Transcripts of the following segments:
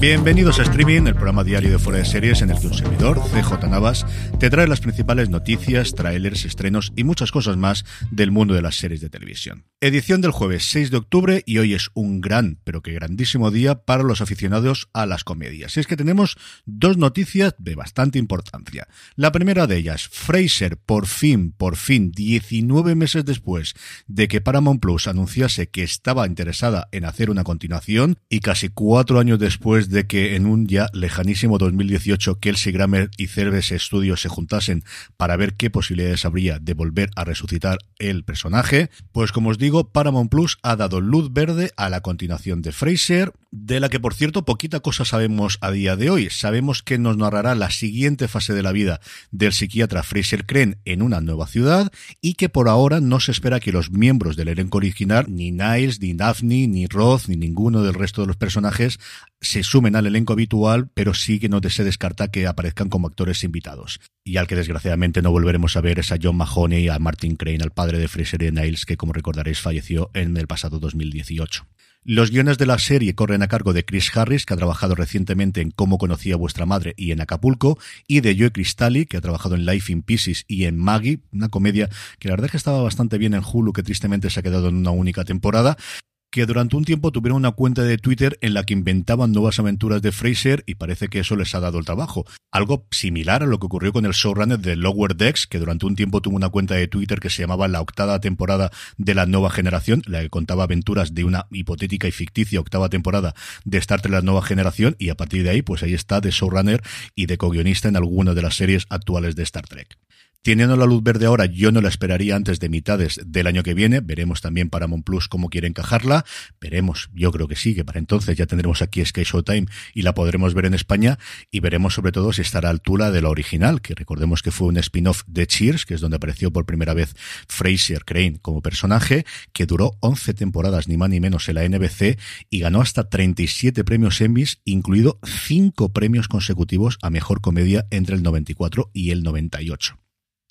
Bienvenidos a Streaming, el programa diario de Fuera de Series en el que un servidor, CJ Navas, te trae las principales noticias, trailers, estrenos y muchas cosas más del mundo de las series de televisión. Edición del jueves 6 de octubre y hoy es un gran, pero que grandísimo día para los aficionados a las comedias. Y es que tenemos dos noticias de bastante importancia. La primera de ellas, Fraser, por fin, por fin, 19 meses después de que Paramount Plus anunciase que estaba interesada en hacer una continuación y casi cuatro años después de que en un ya lejanísimo 2018 Kelsey Grammer y Cervese Studios se juntasen para ver qué posibilidades habría de volver a resucitar el personaje, pues como os digo, Paramount Plus ha dado luz verde a la continuación de Fraser, de la que por cierto poquita cosa sabemos a día de hoy. Sabemos que nos narrará la siguiente fase de la vida del psiquiatra Fraser Crane en una nueva ciudad y que por ahora no se espera que los miembros del elenco original, ni Niles, ni Daphne, ni Roth, ni ninguno del resto de los personajes se sumen al elenco habitual, pero sí que no se descarta que aparezcan como actores invitados. Y al que desgraciadamente no volveremos a ver es a John Mahoney y a Martin Crane, al padre de Fraser y Niles, que como recordaréis falleció en el pasado 2018. Los guiones de la serie corren a cargo de Chris Harris, que ha trabajado recientemente en Cómo conocía vuestra madre y en Acapulco, y de Joe Cristalli, que ha trabajado en Life in Pieces y en Maggie, una comedia que la verdad es que estaba bastante bien en Hulu, que tristemente se ha quedado en una única temporada que durante un tiempo tuvieron una cuenta de Twitter en la que inventaban nuevas aventuras de Fraser y parece que eso les ha dado el trabajo. Algo similar a lo que ocurrió con el showrunner de Lower Decks, que durante un tiempo tuvo una cuenta de Twitter que se llamaba La Octava Temporada de la Nueva Generación, la que contaba aventuras de una hipotética y ficticia octava temporada de Star Trek La Nueva Generación y a partir de ahí, pues ahí está de showrunner y de co-guionista en alguna de las series actuales de Star Trek. Teniendo la luz verde ahora, yo no la esperaría antes de mitades del año que viene. Veremos también para Plus cómo quiere encajarla. Veremos, yo creo que sí, que para entonces ya tendremos aquí Sky Showtime y la podremos ver en España. Y veremos sobre todo si estará a altura de la original, que recordemos que fue un spin-off de Cheers, que es donde apareció por primera vez Fraser Crane como personaje, que duró 11 temporadas, ni más ni menos, en la NBC y ganó hasta 37 premios Emmys, incluido 5 premios consecutivos a mejor comedia entre el 94 y el 98.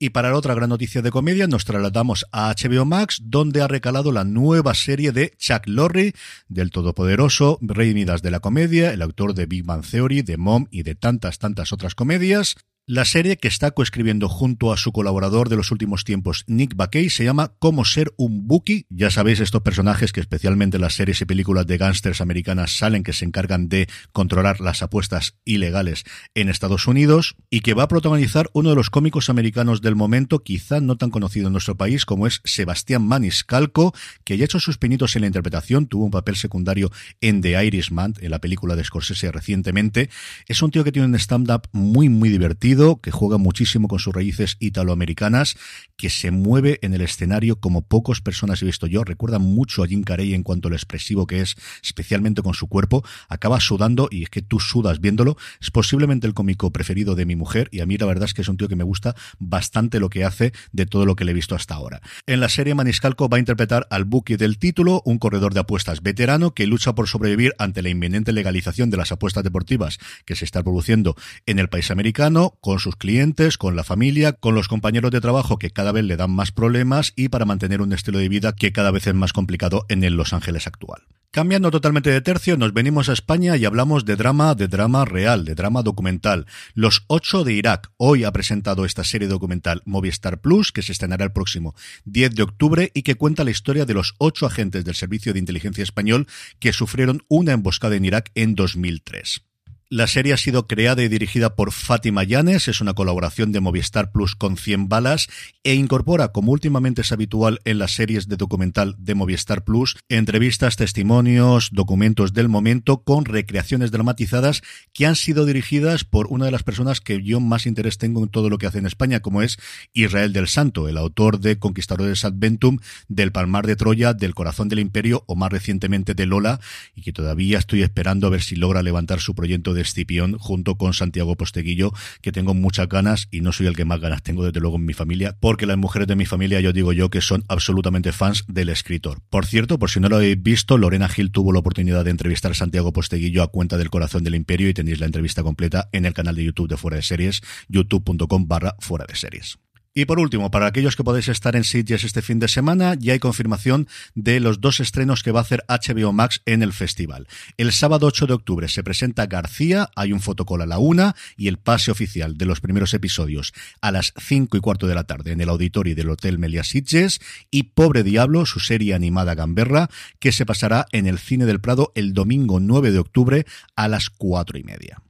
Y para la otra gran noticia de comedia nos trasladamos a HBO Max, donde ha recalado la nueva serie de Chuck Lorre, del todopoderoso Rey Midas de la comedia, el autor de Big Bang Theory, de Mom y de tantas, tantas otras comedias. La serie que está coescribiendo junto a su colaborador de los últimos tiempos, Nick Bakay, se llama Cómo ser un bookie. Ya sabéis, estos personajes que especialmente en las series y películas de gángsters americanas salen que se encargan de controlar las apuestas ilegales en Estados Unidos y que va a protagonizar uno de los cómicos americanos del momento, quizá no tan conocido en nuestro país como es Sebastián Maniscalco, que ya ha hecho sus pinitos en la interpretación, tuvo un papel secundario en The Irishman, en la película de Scorsese recientemente. Es un tío que tiene un stand-up muy, muy divertido que juega muchísimo con sus raíces italoamericanas, que se mueve en el escenario como pocos personas he visto yo. Recuerda mucho a Jim Carrey en cuanto a lo expresivo que es, especialmente con su cuerpo. Acaba sudando y es que tú sudas viéndolo. Es posiblemente el cómico preferido de mi mujer y a mí la verdad es que es un tío que me gusta bastante lo que hace de todo lo que le he visto hasta ahora. En la serie Maniscalco va a interpretar al buque del título, un corredor de apuestas veterano que lucha por sobrevivir ante la inminente legalización de las apuestas deportivas que se está produciendo en el país americano, con sus clientes, con la familia, con los compañeros de trabajo que cada vez le dan más problemas y para mantener un estilo de vida que cada vez es más complicado en el Los Ángeles actual. Cambiando totalmente de tercio, nos venimos a España y hablamos de drama, de drama real, de drama documental. Los ocho de Irak. Hoy ha presentado esta serie documental Movistar Plus, que se estrenará el próximo 10 de octubre y que cuenta la historia de los ocho agentes del Servicio de Inteligencia Español que sufrieron una emboscada en Irak en 2003. La serie ha sido creada y dirigida por Fátima Llanes, es una colaboración de Movistar Plus con 100 balas e incorpora, como últimamente es habitual en las series de documental de Movistar Plus, entrevistas, testimonios, documentos del momento con recreaciones dramatizadas que han sido dirigidas por una de las personas que yo más interés tengo en todo lo que hace en España, como es Israel del Santo, el autor de Conquistadores Adventum, del Palmar de Troya, del Corazón del Imperio o más recientemente de Lola, y que todavía estoy esperando a ver si logra levantar su proyecto de de Escipión junto con Santiago Posteguillo, que tengo muchas ganas y no soy el que más ganas tengo desde luego en mi familia, porque las mujeres de mi familia yo digo yo que son absolutamente fans del escritor. Por cierto, por si no lo habéis visto, Lorena Gil tuvo la oportunidad de entrevistar a Santiago Posteguillo a cuenta del corazón del imperio y tenéis la entrevista completa en el canal de YouTube de Fuera de Series, youtube.com barra Fuera de Series. Y por último, para aquellos que podéis estar en Sitges este fin de semana, ya hay confirmación de los dos estrenos que va a hacer HBO Max en el festival. El sábado 8 de octubre se presenta García, hay un fotocall a la una y el pase oficial de los primeros episodios a las 5 y cuarto de la tarde en el auditorio del Hotel Melia Sitges y Pobre Diablo, su serie animada Gamberra, que se pasará en el Cine del Prado el domingo 9 de octubre a las cuatro y media.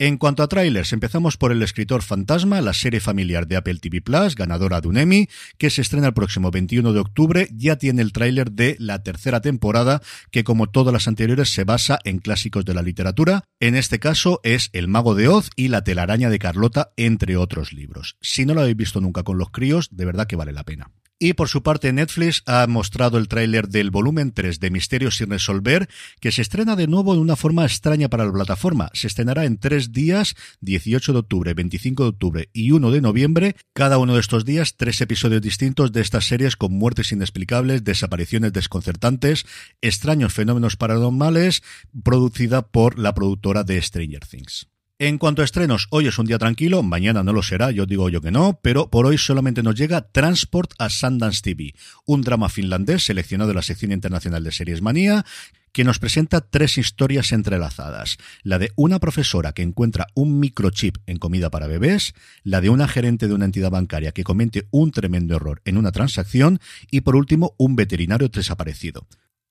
En cuanto a trailers, empezamos por El escritor fantasma, la serie familiar de Apple TV Plus, ganadora de un Emmy, que se estrena el próximo 21 de octubre. Ya tiene el tráiler de la tercera temporada, que como todas las anteriores se basa en clásicos de la literatura. En este caso es El mago de Oz y La telaraña de Carlota, entre otros libros. Si no lo habéis visto nunca con los críos, de verdad que vale la pena. Y por su parte Netflix ha mostrado el tráiler del volumen 3 de Misterios sin resolver, que se estrena de nuevo de una forma extraña para la plataforma. Se estrenará en tres días, 18 de octubre, 25 de octubre y 1 de noviembre. Cada uno de estos días, tres episodios distintos de estas series con muertes inexplicables, desapariciones desconcertantes, extraños fenómenos paranormales, producida por la productora de Stranger Things. En cuanto a estrenos, hoy es un día tranquilo, mañana no lo será, yo digo yo que no, pero por hoy solamente nos llega Transport a Sundance TV, un drama finlandés seleccionado de la sección internacional de Series Manía, que nos presenta tres historias entrelazadas. La de una profesora que encuentra un microchip en comida para bebés, la de una gerente de una entidad bancaria que comete un tremendo error en una transacción y por último un veterinario desaparecido.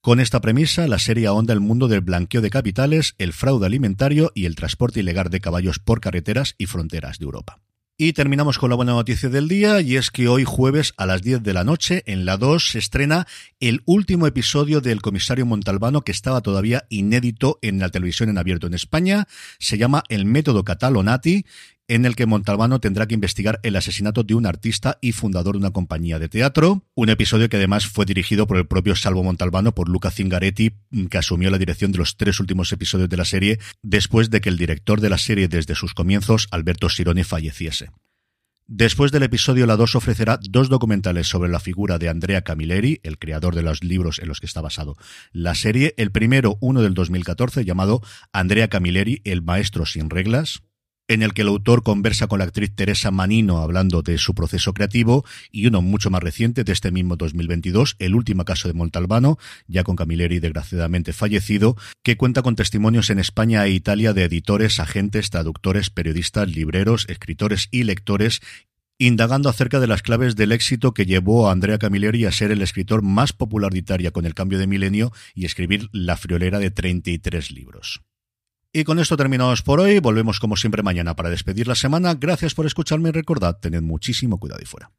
Con esta premisa, la serie ahonda el mundo del blanqueo de capitales, el fraude alimentario y el transporte ilegal de caballos por carreteras y fronteras de Europa. Y terminamos con la buena noticia del día, y es que hoy jueves a las 10 de la noche, en la 2, se estrena el último episodio del comisario Montalbano que estaba todavía inédito en la televisión en abierto en España. Se llama El método Catalonati en el que Montalbano tendrá que investigar el asesinato de un artista y fundador de una compañía de teatro. Un episodio que además fue dirigido por el propio Salvo Montalbano, por Luca Zingaretti, que asumió la dirección de los tres últimos episodios de la serie después de que el director de la serie desde sus comienzos, Alberto Sironi, falleciese. Después del episodio, la 2 ofrecerá dos documentales sobre la figura de Andrea Camilleri, el creador de los libros en los que está basado la serie. El primero, uno del 2014, llamado Andrea Camilleri, el maestro sin reglas, en el que el autor conversa con la actriz Teresa Manino hablando de su proceso creativo, y uno mucho más reciente de este mismo 2022, el último caso de Montalbano, ya con Camilleri desgraciadamente fallecido, que cuenta con testimonios en España e Italia de editores, agentes, traductores, periodistas, libreros, escritores y lectores indagando acerca de las claves del éxito que llevó a Andrea Camilleri a ser el escritor más popular de Italia con el cambio de milenio y escribir La friolera de 33 libros. Y con esto terminamos por hoy. Volvemos como siempre mañana para despedir la semana. Gracias por escucharme y recordad, tened muchísimo cuidado y fuera.